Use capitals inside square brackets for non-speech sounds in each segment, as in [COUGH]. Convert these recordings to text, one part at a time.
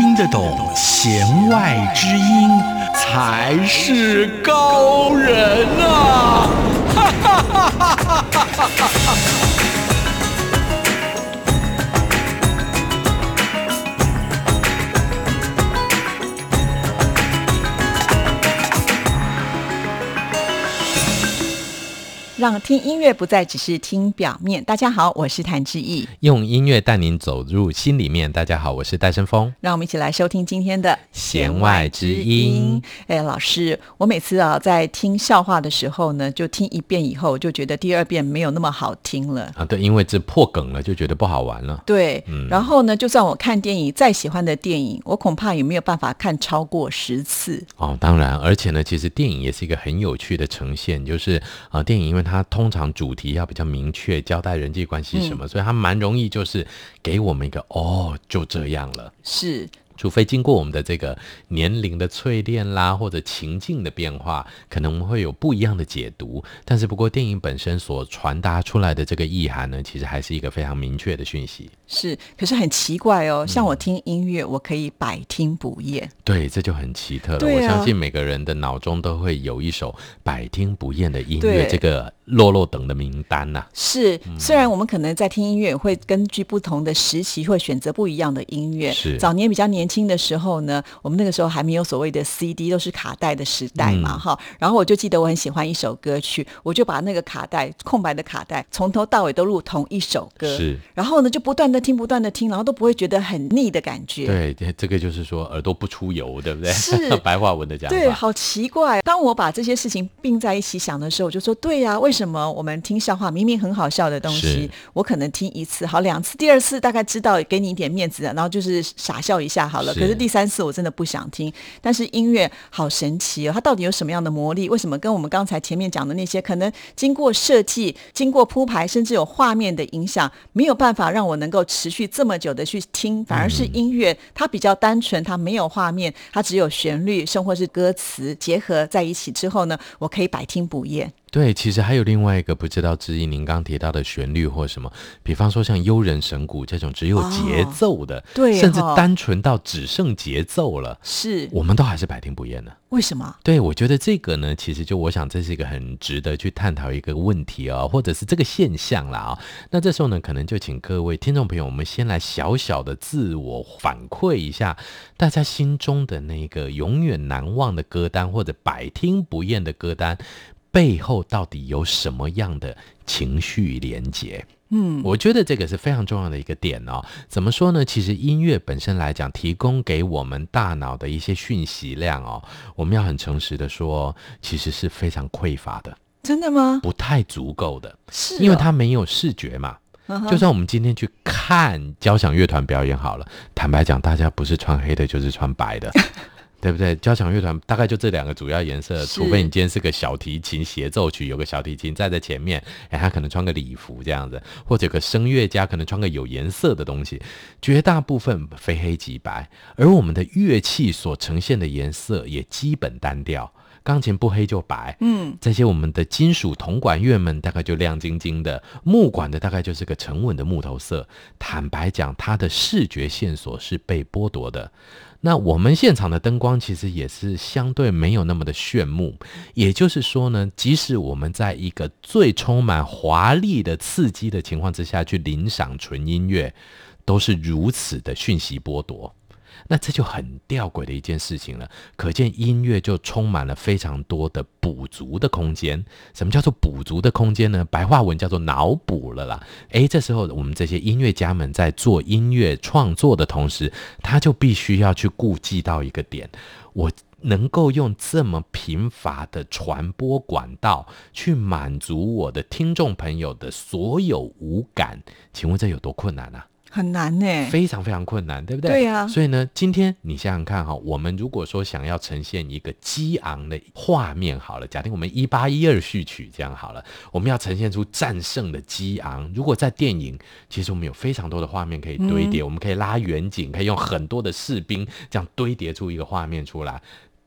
听得懂弦外之音，才是高人啊！哈哈哈哈哈哈！让听音乐不再只是听表面。大家好，我是谭志毅，用音乐带您走入心里面。大家好，我是戴胜峰。让我们一起来收听今天的弦外之音。哎，老师，我每次啊在听笑话的时候呢，就听一遍以后，就觉得第二遍没有那么好听了啊。对，因为这破梗了，就觉得不好玩了。对，然后呢，就算我看电影再喜欢的电影，我恐怕也没有办法看超过十次。哦，当然，而且呢，其实电影也是一个很有趣的呈现，就是啊，电影因为它。它通常主题要比较明确，交代人际关系什么，所以它蛮容易就是给我们一个哦，就这样了。是。除非经过我们的这个年龄的淬炼啦，或者情境的变化，可能我们会有不一样的解读。但是不过电影本身所传达出来的这个意涵呢，其实还是一个非常明确的讯息。是，可是很奇怪哦，像我听音乐，我可以百听不厌。对，这就很奇特了。我相信每个人的脑中都会有一首百听不厌的音乐，这个落落等的名单呐。是，虽然我们可能在听音乐，会根据不同的时期，会选择不一样的音乐。是，早年比较年。轻的时候呢，我们那个时候还没有所谓的 CD，都是卡带的时代嘛，哈。然后我就记得我很喜欢一首歌曲，我就把那个卡带空白的卡带从头到尾都录同一首歌，是。然后呢，就不断的听，不断的听，然后都不会觉得很腻的感觉。对，这个就是说耳朵不出油，对不对？是 [LAUGHS] 白话文的讲法。对，好奇怪。当我把这些事情并在一起想的时候，我就说，对呀，为什么我们听笑话明明很好笑的东西，我可能听一次好两次，第二次大概知道给你一点面子，然后就是傻笑一下好了。可是第三次。我真的不想听，但是音乐好神奇哦！它到底有什么样的魔力？为什么跟我们刚才前面讲的那些可能经过设计、经过铺排，甚至有画面的影响，没有办法让我能够持续这么久的去听？反而是音乐，它比较单纯，它没有画面，它只有旋律，甚或是歌词结合在一起之后呢，我可以百听不厌。对，其实还有另外一个不知道之一，您刚提到的旋律或什么，比方说像悠人神鼓这种只有节奏的，对，甚至单纯到只剩节奏了，是，我们都还是百听不厌的。为什么？对，我觉得这个呢，其实就我想这是一个很值得去探讨一个问题啊，或者是这个现象啦啊。那这时候呢，可能就请各位听众朋友，我们先来小小的自我反馈一下，大家心中的那个永远难忘的歌单，或者百听不厌的歌单。背后到底有什么样的情绪连接？嗯，我觉得这个是非常重要的一个点哦。怎么说呢？其实音乐本身来讲，提供给我们大脑的一些讯息量哦，我们要很诚实的说，其实是非常匮乏的。真的吗？不太足够的，是因为它没有视觉嘛。就算我们今天去看交响乐团表演好了，坦白讲，大家不是穿黑的，就是穿白的。[LAUGHS] 对不对？交响乐团大概就这两个主要颜色，除非你今天是个小提琴协奏曲，有个小提琴站在前面，哎，他可能穿个礼服这样子，或者个声乐家可能穿个有颜色的东西。绝大部分非黑即白，而我们的乐器所呈现的颜色也基本单调。钢琴不黑就白，嗯，这些我们的金属铜管乐们大概就亮晶晶的，木管的大概就是个沉稳的木头色。坦白讲，它的视觉线索是被剥夺的。那我们现场的灯光其实也是相对没有那么的炫目，也就是说呢，即使我们在一个最充满华丽的刺激的情况之下去领赏纯音乐，都是如此的讯息剥夺。那这就很吊诡的一件事情了。可见音乐就充满了非常多的补足的空间。什么叫做补足的空间呢？白话文叫做脑补了啦。诶，这时候我们这些音乐家们在做音乐创作的同时，他就必须要去顾及到一个点，我。能够用这么贫乏的传播管道去满足我的听众朋友的所有五感，请问这有多困难啊？很难呢，非常非常困难，对不对？对呀。所以呢，今天你想想看哈，我们如果说想要呈现一个激昂的画面，好了，假定我们一八一二序曲这样好了，我们要呈现出战胜的激昂。如果在电影，其实我们有非常多的画面可以堆叠，我们可以拉远景，可以用很多的士兵这样堆叠出一个画面出来。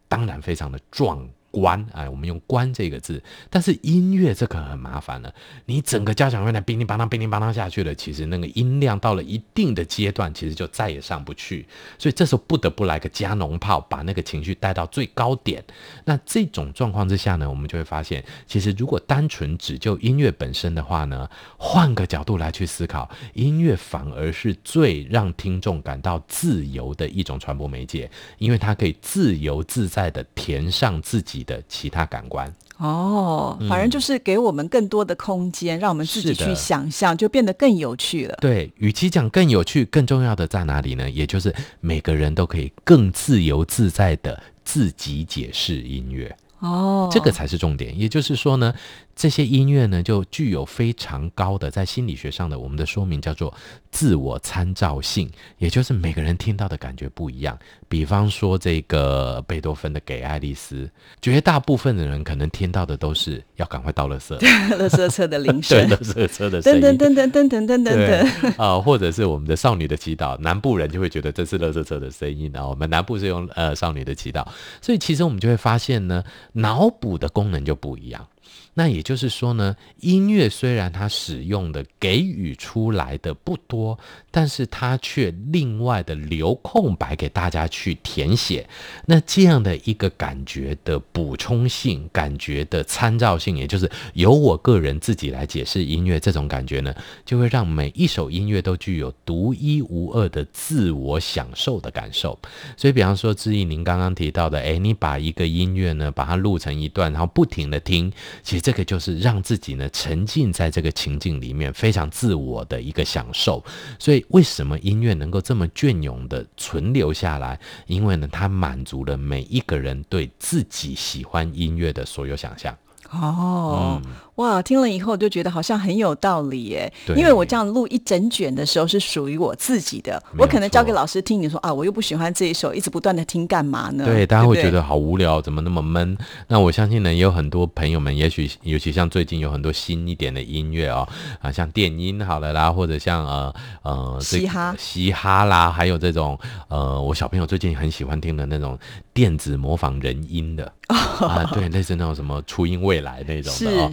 当然非常的壮。关哎，我们用“关”这个字，但是音乐这可很麻烦了。你整个交响乐呢，乒铃乓当，乒铃乓当下去了，其实那个音量到了一定的阶段，其实就再也上不去。所以这时候不得不来个加农炮，把那个情绪带到最高点。那这种状况之下呢，我们就会发现，其实如果单纯只就音乐本身的话呢，换个角度来去思考，音乐反而是最让听众感到自由的一种传播媒介，因为它可以自由自在的填上自己。的其他感官哦，反正就是给我们更多的空间，让我们自己去想象，就变得更有趣了。对，与其讲更有趣，更重要的在哪里呢？也就是每个人都可以更自由自在的自己解释音乐。哦，这个才是重点。也就是说呢。这些音乐呢，就具有非常高的在心理学上的我们的说明，叫做自我参照性，也就是每个人听到的感觉不一样。比方说这个贝多芬的《给爱丽丝》，绝大部分的人可能听到的都是要赶快到垃圾，[LAUGHS] 垃圾车的铃声，对，垃圾车的声音，噔噔噔噔噔噔噔噔，啊，或者是我们的《少女的祈祷》，南部人就会觉得这是垃圾车的声音啊。我们南部是用呃《少女的祈祷》，所以其实我们就会发现呢，脑补的功能就不一样。那也就是说呢，音乐虽然它使用的给予出来的不多，但是它却另外的留空白给大家去填写。那这样的一个感觉的补充性、感觉的参照性，也就是由我个人自己来解释音乐这种感觉呢，就会让每一首音乐都具有独一无二的自我享受的感受。所以，比方说，志毅您刚刚提到的，诶，你把一个音乐呢，把它录成一段，然后不停的听，其实。这个就是让自己呢沉浸在这个情境里面，非常自我的一个享受。所以，为什么音乐能够这么隽永的存留下来？因为呢，它满足了每一个人对自己喜欢音乐的所有想象。哦。哇，听了以后就觉得好像很有道理耶。因为我这样录一整卷的时候是属于我自己的，我可能交给老师听。你说啊，我又不喜欢这一首，一直不断的听干嘛呢？对，大家会觉得好无聊，怎么那么闷？那我相信呢，也有很多朋友们，也许尤其像最近有很多新一点的音乐哦，啊，像电音好了啦，或者像呃呃嘻哈嘻哈啦，还有这种呃，我小朋友最近很喜欢听的那种电子模仿人音的啊，对，类似那种什么初音未来那种的哦。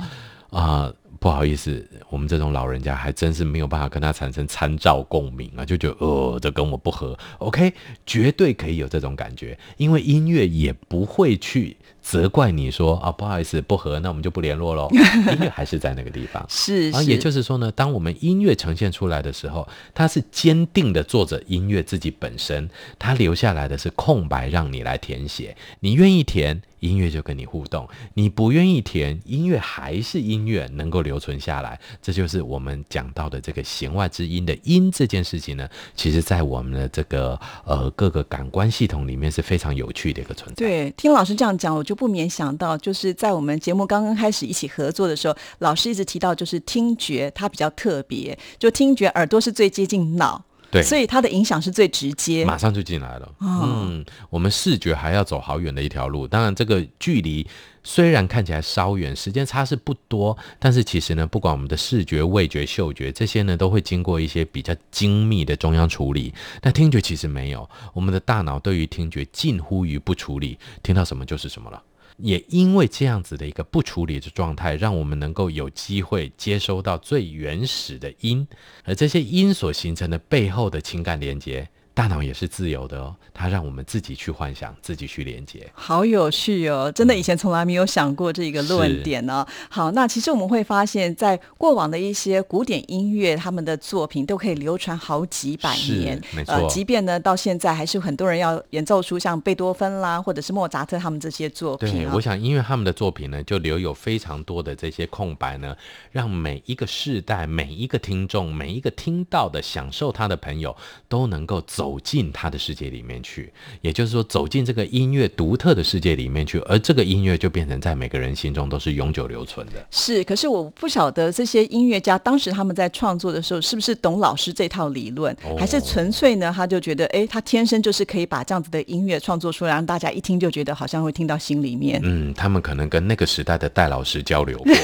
啊，不好意思，我们这种老人家还真是没有办法跟他产生参照共鸣啊，就觉得呃，这跟我不合。OK，绝对可以有这种感觉，因为音乐也不会去。责怪你说啊，不好意思，不合，那我们就不联络喽。[LAUGHS] 音乐还是在那个地方，是。啊，也就是说呢，当我们音乐呈现出来的时候，它是坚定的做着音乐自己本身，它留下来的是空白，让你来填写。你愿意填，音乐就跟你互动；你不愿意填，音乐还是音乐，能够留存下来。这就是我们讲到的这个弦外之音的音这件事情呢，其实在我们的这个呃各个感官系统里面是非常有趣的一个存在。对，听老师这样讲，我。就不免想到，就是在我们节目刚刚开始一起合作的时候，老师一直提到，就是听觉它比较特别，就听觉耳朵是最接近脑，对，所以它的影响是最直接，马上就进来了。嗯，我们视觉还要走好远的一条路，当然这个距离。虽然看起来稍远，时间差是不多，但是其实呢，不管我们的视觉、味觉、嗅觉这些呢，都会经过一些比较精密的中央处理。但听觉其实没有，我们的大脑对于听觉近乎于不处理，听到什么就是什么了。也因为这样子的一个不处理的状态，让我们能够有机会接收到最原始的音，而这些音所形成的背后的情感连接。大脑也是自由的哦，它让我们自己去幻想，自己去连接。好有趣哦！真的以前从来没有想过这个论点呢。好，那其实我们会发现，在过往的一些古典音乐，他们的作品都可以流传好几百年，没错。即便呢到现在，还是很多人要演奏出像贝多芬啦，或者是莫扎特他们这些作品。对，我想因为他们的作品呢，就留有非常多的这些空白呢，让每一个世代、每一个听众、每一个听到的、享受他的朋友，都能够走进他的世界里面去。也就是说，走进这个音乐独特的世界里面去，而这个音乐就变成在每个人心中都是永久留存的。是，可是我不晓得这些音乐家当时他们在创作的时候，是不是懂老师这套理论，还是纯粹呢？他就觉得，哎，他天生就是可以把这样子的音乐创作出来，让大家一听就觉得好像会听到心里面。嗯，他们可能跟那个时代的戴老师交流过。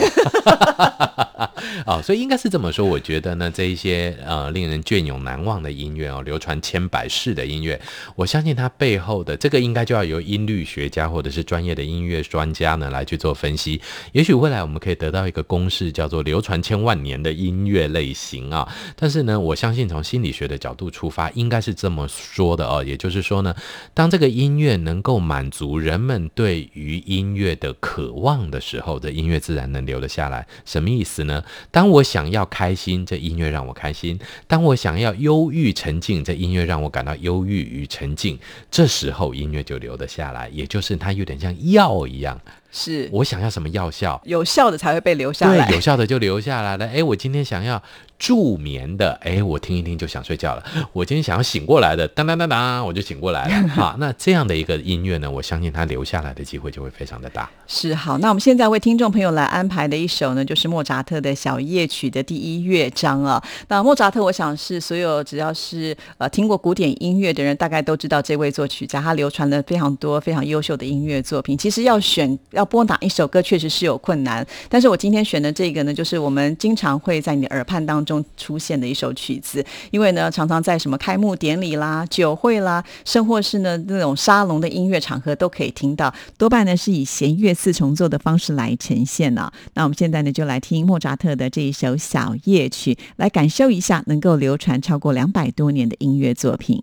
哦，[LAUGHS] 所以应该是这么说。我觉得呢，这一些呃令人隽永难忘的音乐哦，流传千百世的音乐，我相信它背后的这个应该就要由音律学家或者是专业的音乐专家呢来去做分析。也许未来我们可以得到一个公式，叫做流传千万年的音乐类型啊。但是呢，我相信从心理学的角度出发，应该是这么说的哦。也就是说呢，当这个音乐能够满足人们对于音乐的渴望的时候，这音乐自然能留得下来。什么意思呢？当我想要开心，这音乐让我开心；当我想要忧郁沉静，这音乐让我感到忧郁与沉静。这时候音乐就留得下来，也就是它有点像药一样。是我想要什么药效，有效的才会被留下来。对，有效的就留下来了。哎，我今天想要助眠的，哎，我听一听就想睡觉了。我今天想要醒过来的，当当当当，我就醒过来了。[LAUGHS] 好，那这样的一个音乐呢，我相信它留下来的机会就会非常的大。是好，那我们现在为听众朋友来安排的一首呢，就是莫扎特的小夜曲的第一乐章啊。那莫扎特，我想是所有只要是呃听过古典音乐的人，大概都知道这位作曲家，他流传了非常多非常优秀的音乐作品。其实要选要。播哪一首歌确实是有困难，但是我今天选的这个呢，就是我们经常会在你的耳畔当中出现的一首曲子，因为呢，常常在什么开幕典礼啦、酒会啦，甚或是呢那种沙龙的音乐场合都可以听到，多半呢是以弦乐四重奏的方式来呈现呢。那我们现在呢就来听莫扎特的这一首小夜曲，来感受一下能够流传超过两百多年的音乐作品。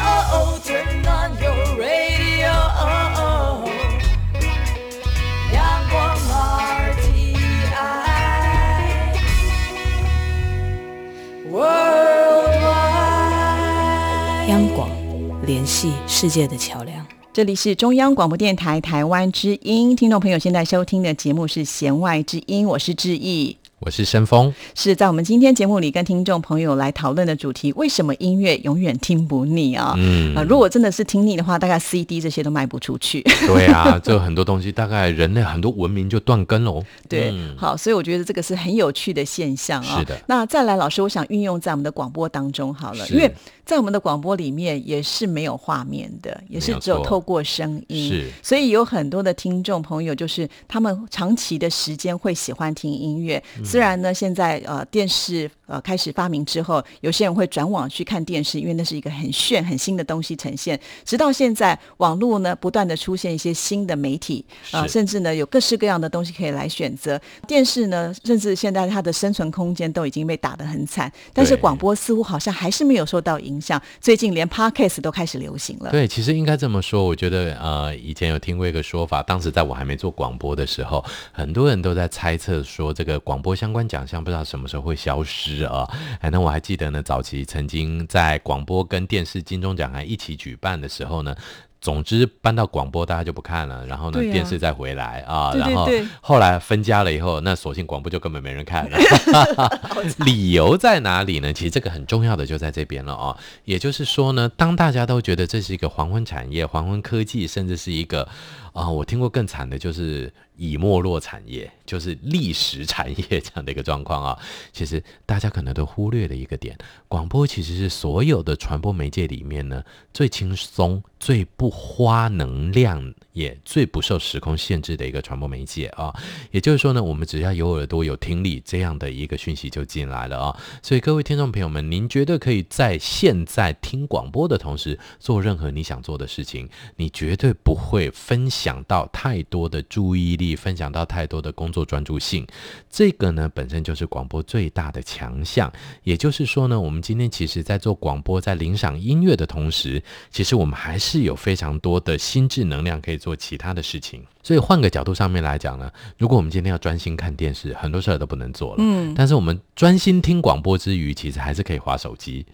央广，联系世界的桥梁。这里是中央广播电台台湾之音，听众朋友现在收听的节目是《弦外之音》，我是志毅。我是申峰，是在我们今天节目里跟听众朋友来讨论的主题：为什么音乐永远听不腻啊？嗯啊，如果真的是听腻的话，大概 CD 这些都卖不出去。对啊，这很多东西大概人类很多文明就断根喽。对，嗯好，所以我觉得这个是很有趣的现象啊。是的那再来，老师，我想运用在我们的广播当中好了，因为在我们的广播里面也是没有画面的，也是只有透过声音，是所以有很多的听众朋友，就是他们长期的时间会喜欢听音乐。嗯虽然呢，现在呃电视呃开始发明之后，有些人会转网去看电视，因为那是一个很炫、很新的东西呈现。直到现在，网络呢不断的出现一些新的媒体啊、呃甚至呢有各式各样的东西可以来选择。电视呢，甚至现在它的生存空间都已经被打得很惨，但是广播似乎好像还是没有受到影响。最近连 podcast 都开始流行了。对，其实应该这么说，我觉得呃，以前有听过一个说法，当时在我还没做广播的时候，很多人都在猜测说，这个广播相关奖项不知道什么时候会消失啊。哎，那我还记得呢，早期曾经在广播跟电视金钟奖还一起举办的时候呢。总之搬到广播，大家就不看了，然后呢，啊电视再回来啊，对对然后后来分家了以后，那索性广播就根本没人看了。[LAUGHS] 理由在哪里呢？其实这个很重要的就在这边了哦。也就是说呢，当大家都觉得这是一个黄昏产业、黄昏科技，甚至是一个啊、我听过更惨的就是已没落产业，就是历史产业这样的一个状况啊。其实大家可能都忽略了一个点，广播其实是所有的传播媒介里面呢最轻松、最不花能量，也最不受时空限制的一个传播媒介啊。也就是说呢，我们只要有耳朵、有听力，这样的一个讯息就进来了啊。所以各位听众朋友们，您绝对可以在现在听广播的同时做任何你想做的事情，你绝对不会分享到太多的注意力，分享到太多的工作专注性。这个呢，本身就是广播最大的强项。也就是说呢，我们今天其实在做广播，在领赏音乐的同时，其实我们还是有非常多的心智能量可以做其他的事情。所以换个角度上面来讲呢，如果我们今天要专心看电视，很多事儿都不能做了。嗯，但是我们专心听广播之余，其实还是可以划手机。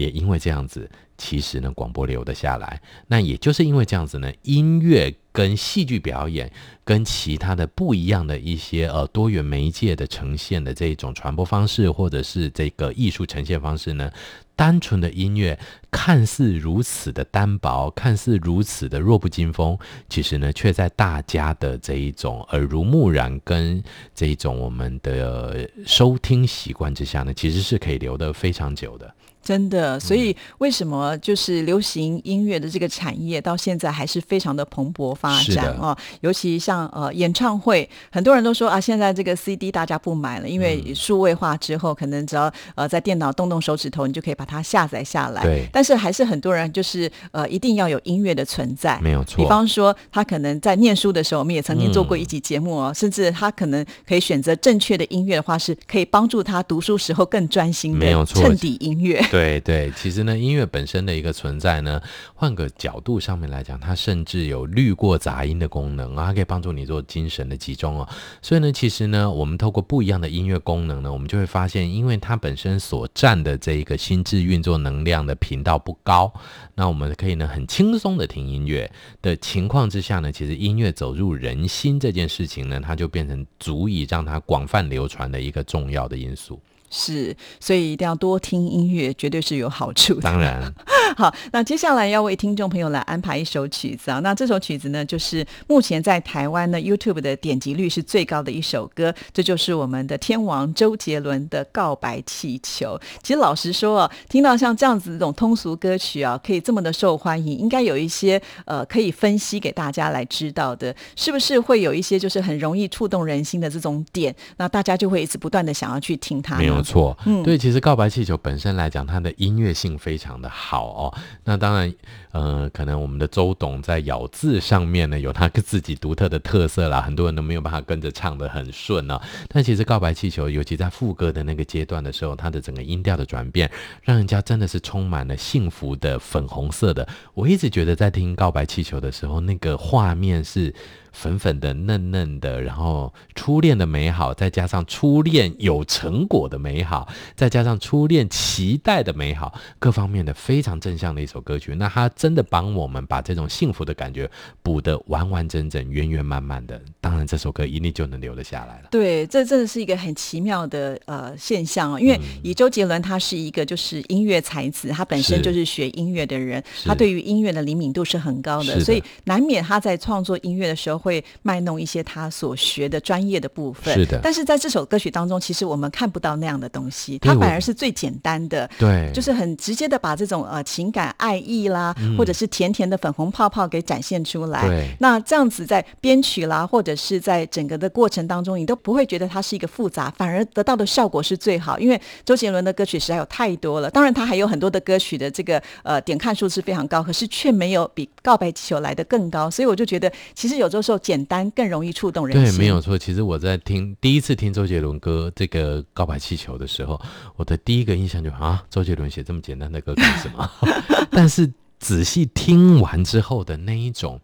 也因为这样子，其实呢，广播留得下来。那也就是因为这样子呢，音乐跟戏剧表演跟其他的不一样的一些呃多元媒介的呈现的这一种传播方式，或者是这个艺术呈现方式呢，单纯的音乐看似如此的单薄，看似如此的弱不禁风，其实呢，却在大家的这一种耳濡目染跟这一种我们的收听习惯之下呢，其实是可以留得非常久的。真的，所以为什么就是流行音乐的这个产业到现在还是非常的蓬勃发展哦？尤其像呃演唱会，很多人都说啊，现在这个 CD 大家不买了，因嗯为数位化之后，可能只要呃在电脑动动手指头，你就可以把它下载下来。对但是还是很多人就是呃一定要有音乐的存在，没有错比方说他可能在念书的时候，我们也曾经做过嗯一集节目哦，甚至他可能可以选择正确的音乐的话，是可以帮助他读书时候更专心没有错的衬底音乐。对对对，其实呢，音乐本身的一个存在呢，换个角度上面来讲，它甚至有滤过杂音的功能啊，它可以帮助你做精神的集中哦。所以呢，其实呢，我们透过不一样的音乐功能呢，我们就会发现，因为它本身所占的这一个心智运作能量的频道不高，那我们可以呢很轻松的听音乐的情况之下呢，其实音乐走入人心这件事情呢，它就变成足以让它广泛流传的一个重要的因素。是，所以一定要多听音乐，绝对是有好处的。当然，[LAUGHS] 好，那接下来要为听众朋友来安排一首曲子啊。那这首曲子呢，就是目前在台湾呢 YouTube 的点击率是最高的一首歌，这就是我们的天王周杰伦的《告白气球》。其实老实说啊，听到像这样子这种通俗歌曲啊，可以这么的受欢迎，应该有一些呃可以分析给大家来知道的，是不是会有一些就是很容易触动人心的这种点？那大家就会一直不断的想要去听它。没有错，嗯对，其实告白气球本身来讲，它的音乐性非常的好哦。那当然，呃，可能我们的周董在咬字上面呢，有他自己独特的特色啦，很多人都没有办法跟着唱的很顺啊。但其实告白气球，尤其在副歌的那个阶段的时候，它的整个音调的转变，让人家真的是充满了幸福的粉红色的。我一直觉得在听告白气球的时候，那个画面是。粉粉的、嫩嫩的，然后初恋的美好，再加上初恋有成果的美好，再加上初恋期待的美好，各方面的非常正向的一首歌曲。那它真的帮我们把这种幸福的感觉补得完完整整、圆圆满满的。当然，这首歌一定就能留得下来了。对，这真的是一个很奇妙的呃现象哦。因为以周杰伦他是一个就是音乐才子，他本身就是学音乐的人，他对于音乐的灵敏度是很高的，的所以难免他在创作音乐的时候会卖弄一些他所学的专业的部分。是的但是在这首歌曲当中，其实我们看不到那样的东西，它反而是最简单的。对，就是很直接的把这种呃情感、爱意啦，或者是甜甜的粉红泡泡给展现出来。嗯对那这样子在编曲啦，或者是在整个的过程当中，你都不会觉得它是一个复杂，反而得到的效果是最好。因为周杰伦的歌曲实在有太多了，当然他还有很多的歌曲的这个呃点看数是非常高，可是却没有比《告白气球》来的更高。所以我就觉得，其实有的时候简单更容易触动人对，没有错。其实我在听第一次听周杰伦歌这个《告白气球》的时候，我的第一个印象就啊，周杰伦写这么简单的歌干什么？[LAUGHS] 但是仔细听完之后的那一种，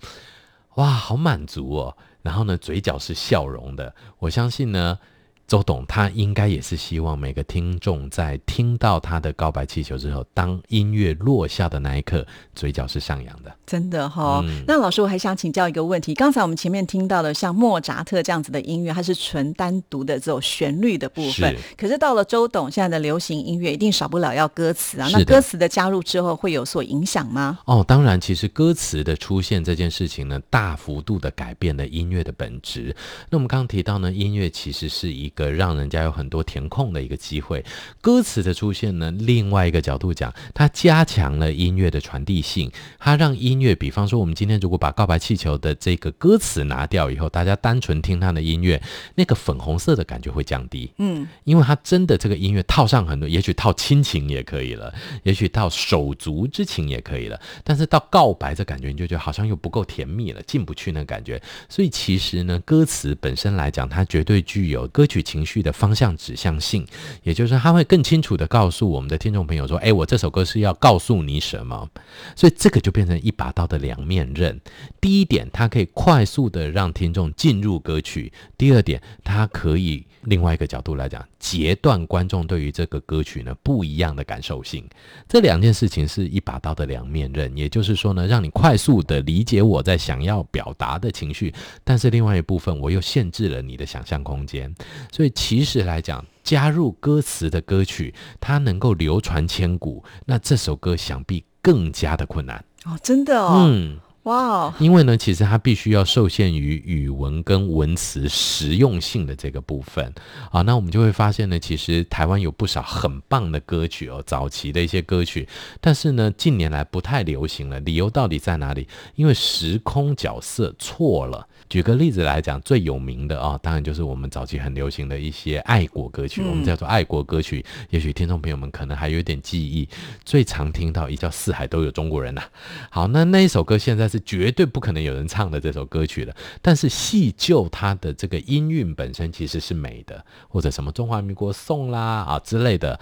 哇，好满足哦。然后呢，嘴角是笑容的。我相信呢。周董他应该也是希望每个听众在听到他的告白气球之后，当音乐落下的那一刻，嘴角是上扬的。真的哈、嗯那老师，我还想请教一个问题。刚才我们前面听到的像莫扎特这样子的音乐，它是纯单独的这种旋律的部分是。可是到了周董现在的流行音乐，一定少不了要歌词啊。那歌词的加入之后，会有所影响吗？哦，当然，其实歌词的出现这件事情呢，大幅度的改变了音乐的本质。那我们刚刚提到呢，音乐其实是一个让人家有很多填空的一个机会。歌词的出现呢，另外一个角度讲，它加强了音乐的传递性，它让音乐，比方说我们今天如果把《告白气球》的这个歌词拿掉以后，大家单纯听它的音乐，那个粉红色的感觉会降低。嗯，因为它真的这个音乐套上很多，也许套亲情也可以了，也许套手足之情也可以了，但是到告白这感觉，你就觉得好像又不够甜蜜了，进不去那感觉。所以其实呢，歌词本身来讲，它绝对具有歌曲情绪的方向指向性，也就是他会更清楚的告诉我们的听众朋友说，哎，我这首歌是要告诉你什么。所以这个就变成一把刀的两面刃。第一点，它可以快速的让听众进入歌曲；第二点，它可以另外一个角度来讲，截断观众对于这个歌曲呢不一样的感受性。这两件事情是一把刀的两面刃，也就是说呢，让你快速的理解我在想要表达的情绪，但是另外一部分我又限制了你的想象空间。所以其实来讲，加入歌词的歌曲，它能够流传千古，那这首歌想必更加的困难。哦，真的哦，嗯。哇哦，因为呢，其实它必须要受限于语文跟文词实用性的这个部分啊，那我们就会发现呢，其实台湾有不少很棒的歌曲哦，早期的一些歌曲，但是呢，近年来不太流行了。理由到底在哪里？因为时空角色错了。举个例子来讲，最有名的啊、当然就是我们早期很流行的一些爱国歌曲，我们叫做爱国歌曲。也许听众朋友们可能还有点记忆，最常听到一叫“四海都有中国人”呐、好，那那一首歌现在是绝对不可能有人唱的这首歌曲了。但是细究它的这个音韵本身其实是美的，或者什么中华民国颂啦啊之类的。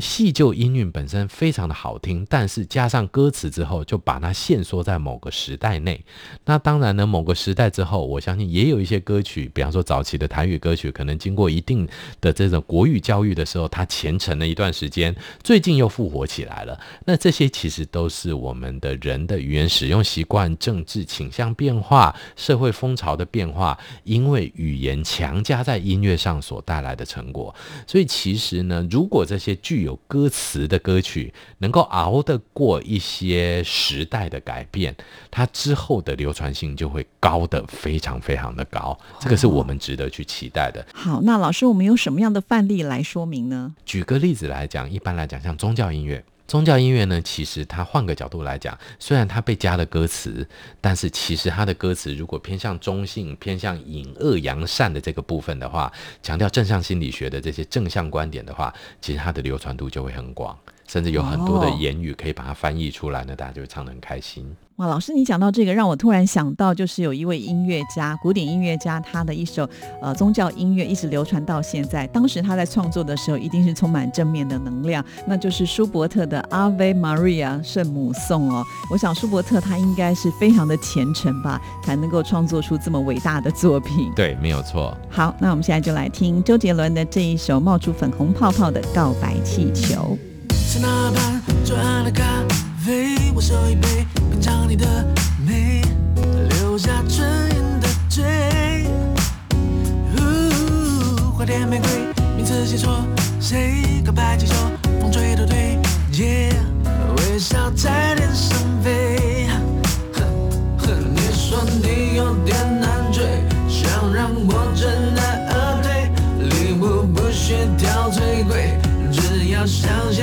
戏就音韵本身非常的好听，但是加上歌词之后，就把它限缩在某个时代内。那当然呢，某个时代之后，我相信也有一些歌曲，比方说早期的台语歌曲，可能经过一定的这种国语教育的时候，它前沉了一段时间，最近又复活起来了。那这些其实都是我们的人的语言使用习惯、政治倾向变化、社会风潮的变化，因为语言强加在音乐上所带来的成果。所以其实呢，如果这些剧有歌词的歌曲，能够熬得过一些时代的改变，它之后的流传性就会高的非常非常的高。这个是我们值得去期待的。好，那老师，我们用什么样的范例来说明呢？举个例子来讲，一般来讲，像宗教音乐。宗教音乐呢，其实它换个角度来讲，虽然它被加了歌词，但是其实它的歌词如果偏向中性、偏向隐恶扬善的这个部分的话，强调正向心理学的这些正向观点的话，其实它的流传度就会很广，甚至有很多的哦言语可以把它翻译出来呢，大家就会唱得很开心。哇，老师，你讲到这个，让我突然想到，就是有一位音乐家，古典音乐家，他的一首呃宗教音乐一直流传到现在。当时他在创作的时候，一定是充满正面的能量，那就是舒伯特的《Ave Maria》圣母颂哦。我想舒伯特他应该是非常的虔诚吧，才能够创作出这么伟大的作品。对，没有错。好，那我们现在就来听周杰伦的这一首冒出粉红泡泡的告白气球。在那盘左岸的咖啡，我手一杯，品尝你的美，留下唇印的嘴。花店玫瑰，名字写错，谁告白气球，风吹都对，耶，微笑在脸上飞。你说你有点难追，想让我知难而退，礼物不需挑最贵。只要香榭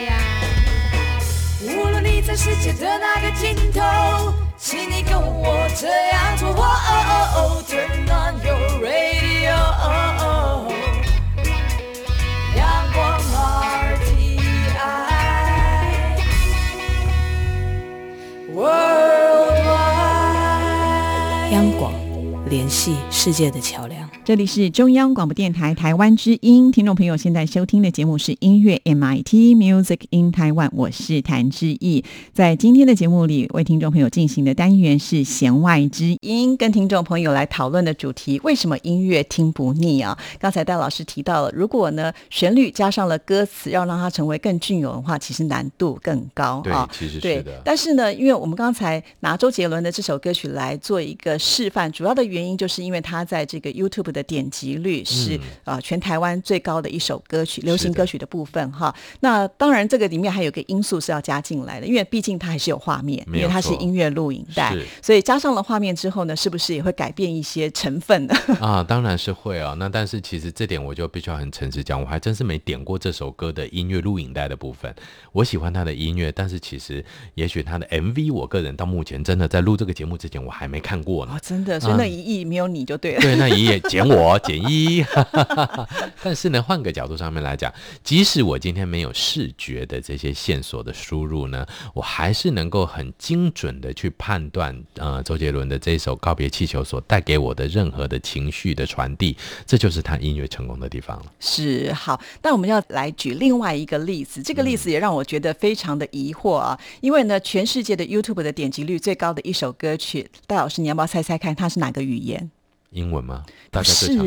世界的那个尽头，请你跟我这样做。哦哦哦，Turn on your radio。阳光 RTI。Worldwide。央广，联系世界的桥梁。这里是中央广播电台台湾之音，听众朋友现在收听的节目是音乐 MIT Music in Taiwan，我是谭志毅。在今天的节目里，为听众朋友进行的单元是弦外之音，跟听众朋友来讨论的主题：为什么音乐听不腻啊？刚才戴老师提到了，如果呢旋律加上了歌词，要让它成为更隽永的话，其实难度更高对啊。其实是的但是呢，因为我们刚才拿周杰伦的这首歌曲来做一个示范，主要的原因就是因为他在这个 YouTube 的点击率是、呃全台湾最高的一首歌曲，流行歌曲的部分哈。那当然，这个里面还有个因素是要加进来的，因为毕竟它还是有画面，因为它是音乐录影带，所以加上了画面之后呢，是不是也会改变一些成分呢？啊，当然是会啊。那但是其实这点我就必须要很诚实讲，我还真是没点过这首歌的音乐录影带的部分。我喜欢他的音乐，但是其实也许他的 MV，我个人到目前真的在录这个节目之前，我还没看过呢哦，。真的，所以那一亿没有你就对了。对，那一页减我减一。[LAUGHS] 但是呢，换个角度上面来讲，即使我今天没有视觉的这些线索的输入呢，我还是能够很精准的去判断，呃，周杰伦的这首《告别气球》所带给我的任何的情绪的传递，这就是他音乐成功的地方了。是好，那我们要来举另外一个例子，这个例子也让我觉得非常的疑惑啊，因为呢，全世界的 YouTube 的点击率最高的一首歌曲，戴老师，你要不要猜猜看它是哪个语言？英文吗？不大家最是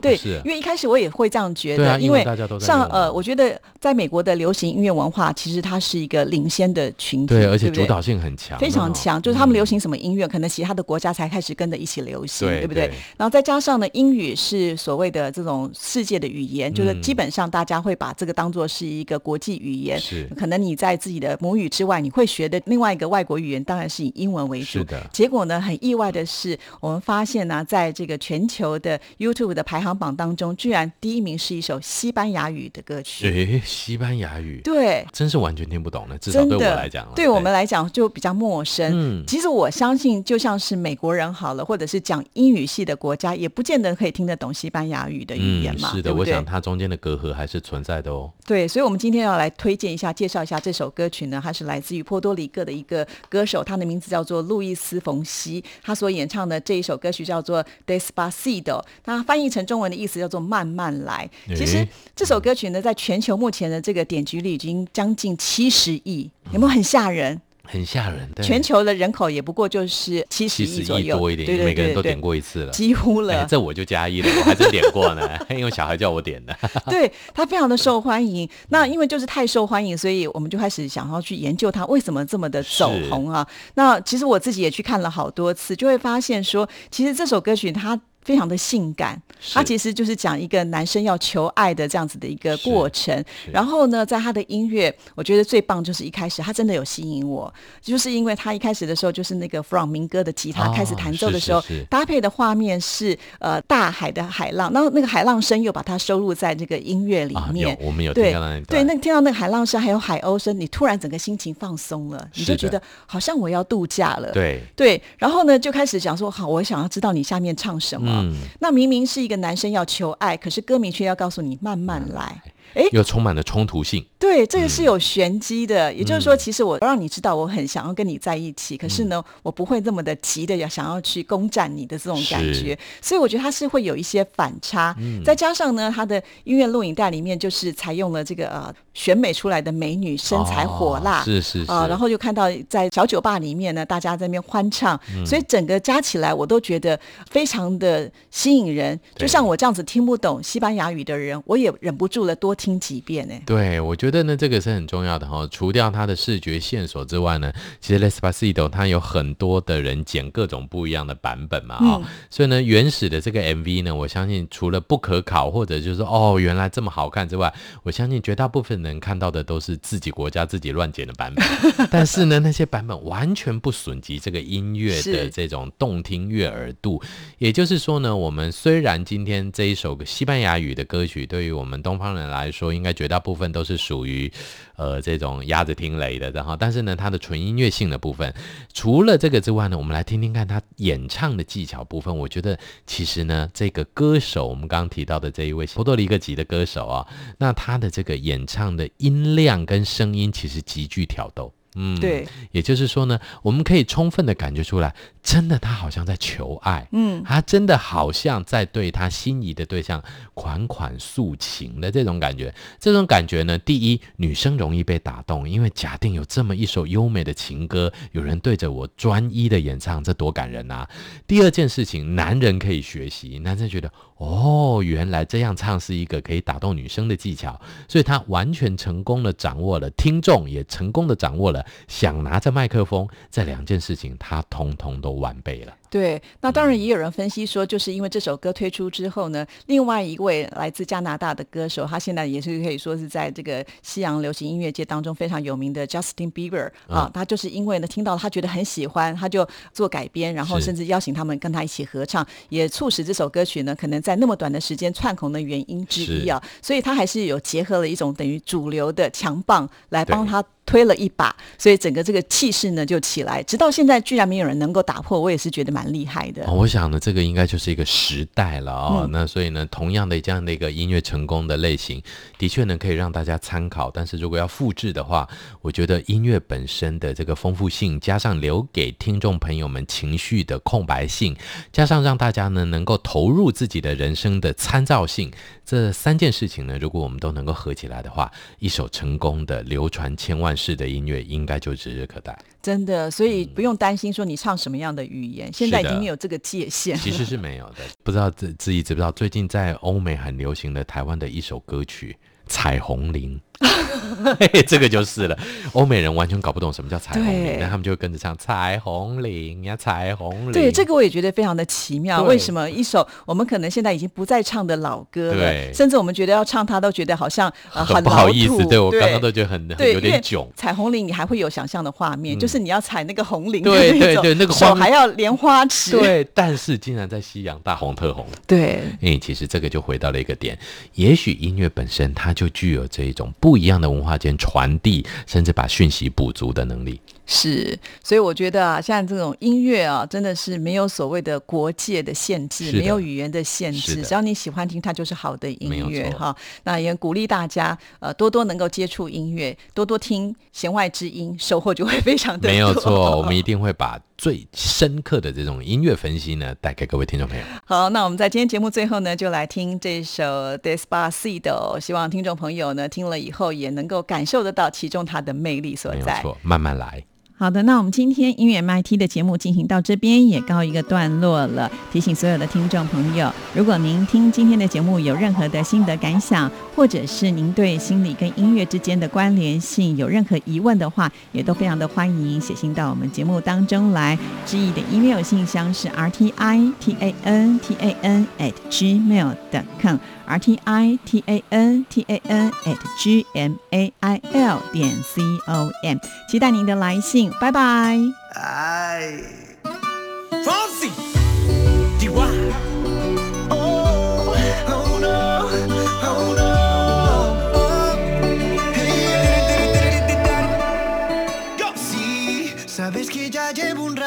对，因为一开始我也会这样觉得，啊因为像呃，我觉得在美国的流行音乐文化，其实它是一个领先的群体，对，而且主导性很强，非常哦强，就是他们流行什么音乐，可能其他的国家才开始跟着一起流行，对不对？对？然后再加上呢，英语是所谓的这种世界的语言，就是嗯基本上大家会把这个当做是一个国际语言。是。可能你在自己的母语之外，你会学的另外一个外国语言，当然是以英文为主。是。的，结果呢，很意外的是，我们发现呢，在这个全球的 YouTube 的排行榜当中，居然第一名是一首西班牙语的歌曲。诶，西班牙语，对，真是完全听不懂呢，至少对我真的，来讲，对我们来讲就比较陌生。嗯其实我相信，就像是美国人好了，或者是讲英语系的国家，也不见得可以听得懂西班牙语的语言嘛，嗯、是的，对对我想？它中间的隔阂还是存在的哦。对，所以，我们今天要来推荐一下、介绍一下这首歌曲呢，它是来自于波多黎各的一个歌手，他的名字叫做路易斯·冯西，他所演唱的这一首歌曲叫做《Despacito》，它翻译成中文的意思叫做“慢慢来”。其实这首歌曲呢，在全球目前的这个点击率已经将近七十亿，有没有很吓人？很吓人，对全球的人口也不过就是七十亿左右，亿多一点，对对每个人都对对点过一次了，几乎了。哎这我就加一了，我还真点过呢，[LAUGHS] 因为小孩叫我点的。[LAUGHS] 对他非常的受欢迎。那因为就是太受欢迎，所以我们就开始想要去研究它为什么这么的走红啊。那其实我自己也去看了好多次，就会发现说，其实这首歌曲它。非常的性感，它其实就是讲一个男生要求爱的这样子的一个过程。然后呢，在他的音乐，我觉得最棒就是一开始他真的有吸引我，就是因为他一开始的时候就是那个 From 民歌的吉他哦开始弹奏的时候，是是是。搭配的画面是呃大海的海浪，然后那个海浪声又把它收录在这个音乐里啊面。有我们有对对，那听到那个海浪声还有海鸥声，你突然整个心情放松了，你就觉得好像我要度假了。对。对，然后呢就开始讲说，好，我想要知道你下面唱什么。嗯那明明是一个男生要求爱，可是歌名却要告诉你慢慢来。哎，又充满了冲突性。对，这个是有玄机的。也就是嗯说，其实我让你知道我很想要跟你在一起，可是呢，我不会那么的急的要想要去攻占你的这种感觉。所以我觉得它是会有一些反差。嗯再加上呢，它的音乐录影带里面就是采用了这个呃选美出来的美女，身材火辣，哦是是啊、是然后就看到在小酒吧里面呢，大家在那边欢唱，嗯所以整个加起来我都觉得非常的吸引人。就像我这样子听不懂西班牙语的人，我也忍不住了多听几遍呢。对，我觉得呢，这个是很重要的哈。除掉它的视觉线索之外呢，其实《Les p a s i t o》它有很多的人剪各种不一样的版本嘛啊、嗯所以呢，原始的这个 MV 呢，我相信除了不可考或者就是说哦原来这么好看之外，我相信绝大部分人看到的都是自己国家自己乱剪的版本。[LAUGHS] 但是呢，那些版本完全不损及这个音乐的这种动听悦耳度。也就是说呢，我们虽然今天这一首西班牙语的歌曲，对于我们东方人来说，应该绝大部分都是属于呃这种鸭子听雷的，然后但是呢，它的纯音乐性的部分，除了这个之外呢，我们来听听看他演唱的技巧部分。我觉得其实呢，这个歌手我们刚刚提到的这一位波多黎各籍的歌手啊，那他的这个演唱的音量跟声音其实极具挑逗。嗯，对，也就是说呢，我们可以充分的感觉出来，真的他好像在求爱，嗯，他真的好像在对他心仪的对象款款诉情的这种感觉。这种感觉呢，第一，女生容易被打动，因为假定有这么一首优美的情歌，有人对着我专一的演唱，这多感人啊！第二件事情，男人可以学习，男生觉得哦，原来这样唱是一个可以打动女生的技巧，所以他完全成功的掌握了，听众也成功的掌握了，想拿着麦克风，这两件事情他通通都完备了。对，那当然也有人分析说，就是因为这首歌推出之后呢，另外一位来自加拿大的歌手，他现在也是可以说是在这个西洋流行音乐界当中非常有名的 Justin Bieber 啊，他就是因为呢听到他觉得很喜欢，他就做改编，然后甚至邀请他们跟他一起合唱，也促使这首歌曲呢可能在那么短的时间窜红的原因之一啊，所以他还是有结合了一种等于主流的强棒来帮他。推了一把，所以整个这个气势呢就起来，直到现在居然没有人能够打破，我也是觉得蛮厉害的。哦，我想呢，这个应该就是一个时代了哦。嗯那所以呢，同样的这样的一个音乐成功的类型，的确呢可以让大家参考。但是如果要复制的话，我觉得音乐本身的这个丰富性，加上留给听众朋友们情绪的空白性，加上让大家呢能够投入自己的人生的参照性，这三件事情呢，如果我们都能够合起来的话，一首成功的流传千万世的音乐，应该就指日可待。真的，所以不用担心说你唱什么样的语言，现在已经没有这个界限。其实是没有的。不知道自自己知不知道，最近在欧美很流行的台湾的一首歌曲《彩虹铃》[LAUGHS] 这个就是了。欧美人完全搞不懂什么叫彩虹铃，那他们就会跟着唱彩虹铃呀，彩虹铃。对，这个我也觉得非常的奇妙。为什么？一首我们可能现在已经不再唱的老歌了，对。甚至我们觉得要唱它都觉得好像呃很不好意思对我刚刚都觉得很很，有点囧。彩虹铃你还会有想象的画面，嗯。就是你要踩那个红铃，对对对那个手还要莲花池，对，但是竟然在夕阳大红特红。对。哎，其实这个就回到了一个点，也许音乐本身它就具有这一种不不一样的文化间传递，甚至把讯息补足的能力。是，所以我觉得啊，像这种音乐啊，真的是没有所谓的国界的限制，没有语言的限制，只要你喜欢听，它就是好的音乐哈。那也鼓励大家呃多多能够接触音乐，多多听弦外之音，收获就会非常的没有错，[LAUGHS] 我们一定会把最深刻的这种音乐分析呢带给各位听众朋友。好，那我们在今天节目最后呢，就来听这首《Despacito》，希望听众朋友呢听了以后也能够感受得到其中它的魅力所在。没有错，慢慢来。好的，那我们今天音乐 MIT 的节目进行到这边也告一个段落了。提醒所有的听众朋友，如果您听今天的节目有任何的心得感想，或者是您对心理跟音乐之间的关联性有任何疑问的话，也都非常的欢迎写信到我们节目当中来。知意的 email 信箱是 r t i t a n t a n at gmail dot com。R T I T A N T A N at G M A I L 点 C O M，期待您的来信，拜拜。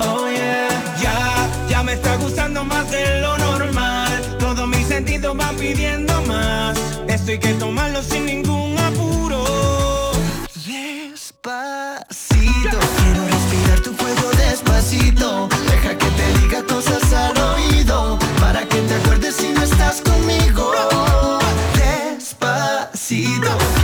oh yeah. Ya, ya me está gustando más de lo normal. Todos mis sentidos van pidiendo más. Esto hay que tomarlo sin ningún apuro. Despacito, quiero respirar tu fuego despacito. Deja que te diga cosas al oído. Para que te acuerdes si no estás conmigo. Despacito.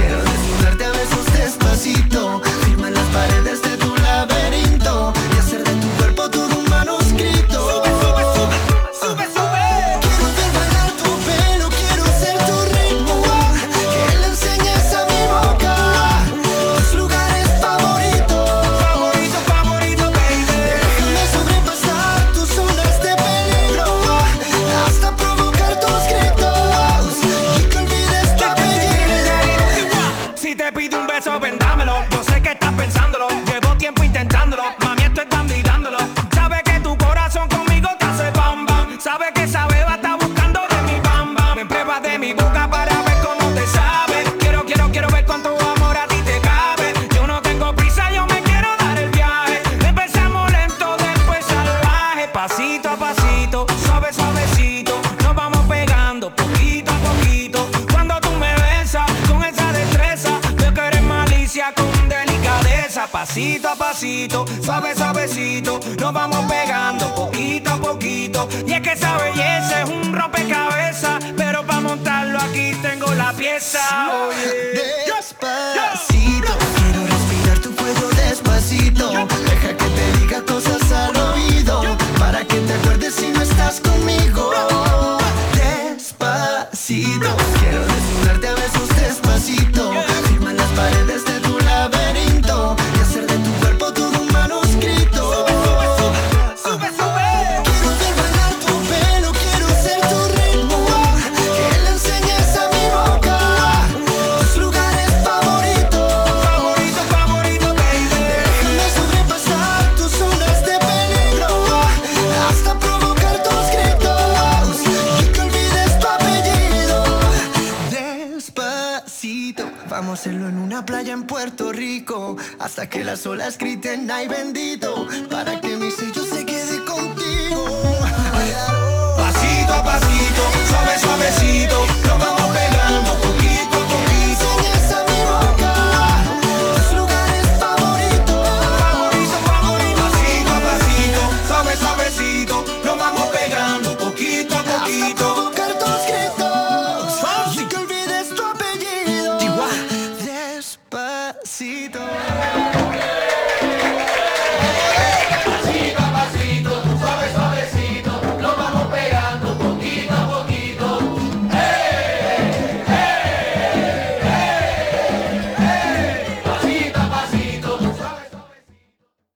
see those